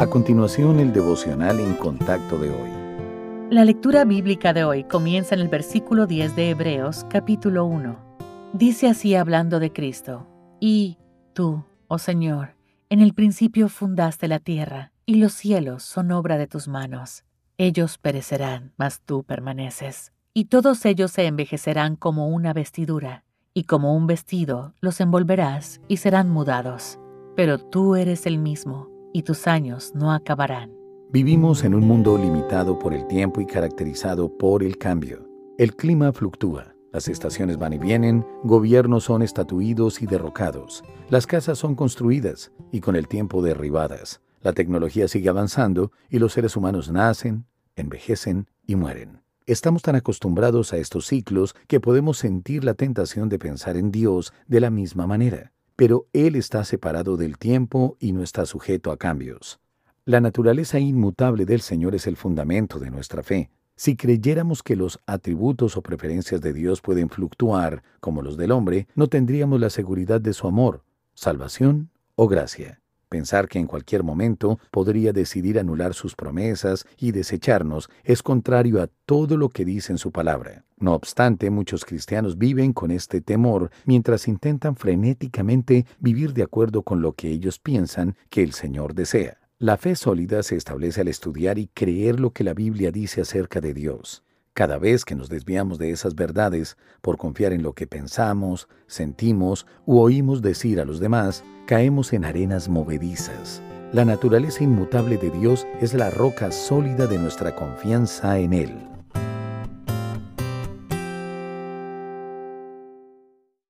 A continuación, el devocional en contacto de hoy. La lectura bíblica de hoy comienza en el versículo 10 de Hebreos, capítulo 1. Dice así hablando de Cristo, Y tú, oh Señor, en el principio fundaste la tierra, y los cielos son obra de tus manos. Ellos perecerán, mas tú permaneces. Y todos ellos se envejecerán como una vestidura, y como un vestido los envolverás y serán mudados. Pero tú eres el mismo y tus años no acabarán. Vivimos en un mundo limitado por el tiempo y caracterizado por el cambio. El clima fluctúa, las estaciones van y vienen, gobiernos son estatuidos y derrocados, las casas son construidas y con el tiempo derribadas, la tecnología sigue avanzando y los seres humanos nacen, envejecen y mueren. Estamos tan acostumbrados a estos ciclos que podemos sentir la tentación de pensar en Dios de la misma manera pero Él está separado del tiempo y no está sujeto a cambios. La naturaleza inmutable del Señor es el fundamento de nuestra fe. Si creyéramos que los atributos o preferencias de Dios pueden fluctuar como los del hombre, no tendríamos la seguridad de su amor, salvación o gracia. Pensar que en cualquier momento podría decidir anular sus promesas y desecharnos es contrario a todo lo que dice en su palabra. No obstante, muchos cristianos viven con este temor mientras intentan frenéticamente vivir de acuerdo con lo que ellos piensan que el Señor desea. La fe sólida se establece al estudiar y creer lo que la Biblia dice acerca de Dios. Cada vez que nos desviamos de esas verdades por confiar en lo que pensamos, sentimos u oímos decir a los demás, caemos en arenas movedizas. La naturaleza inmutable de Dios es la roca sólida de nuestra confianza en Él.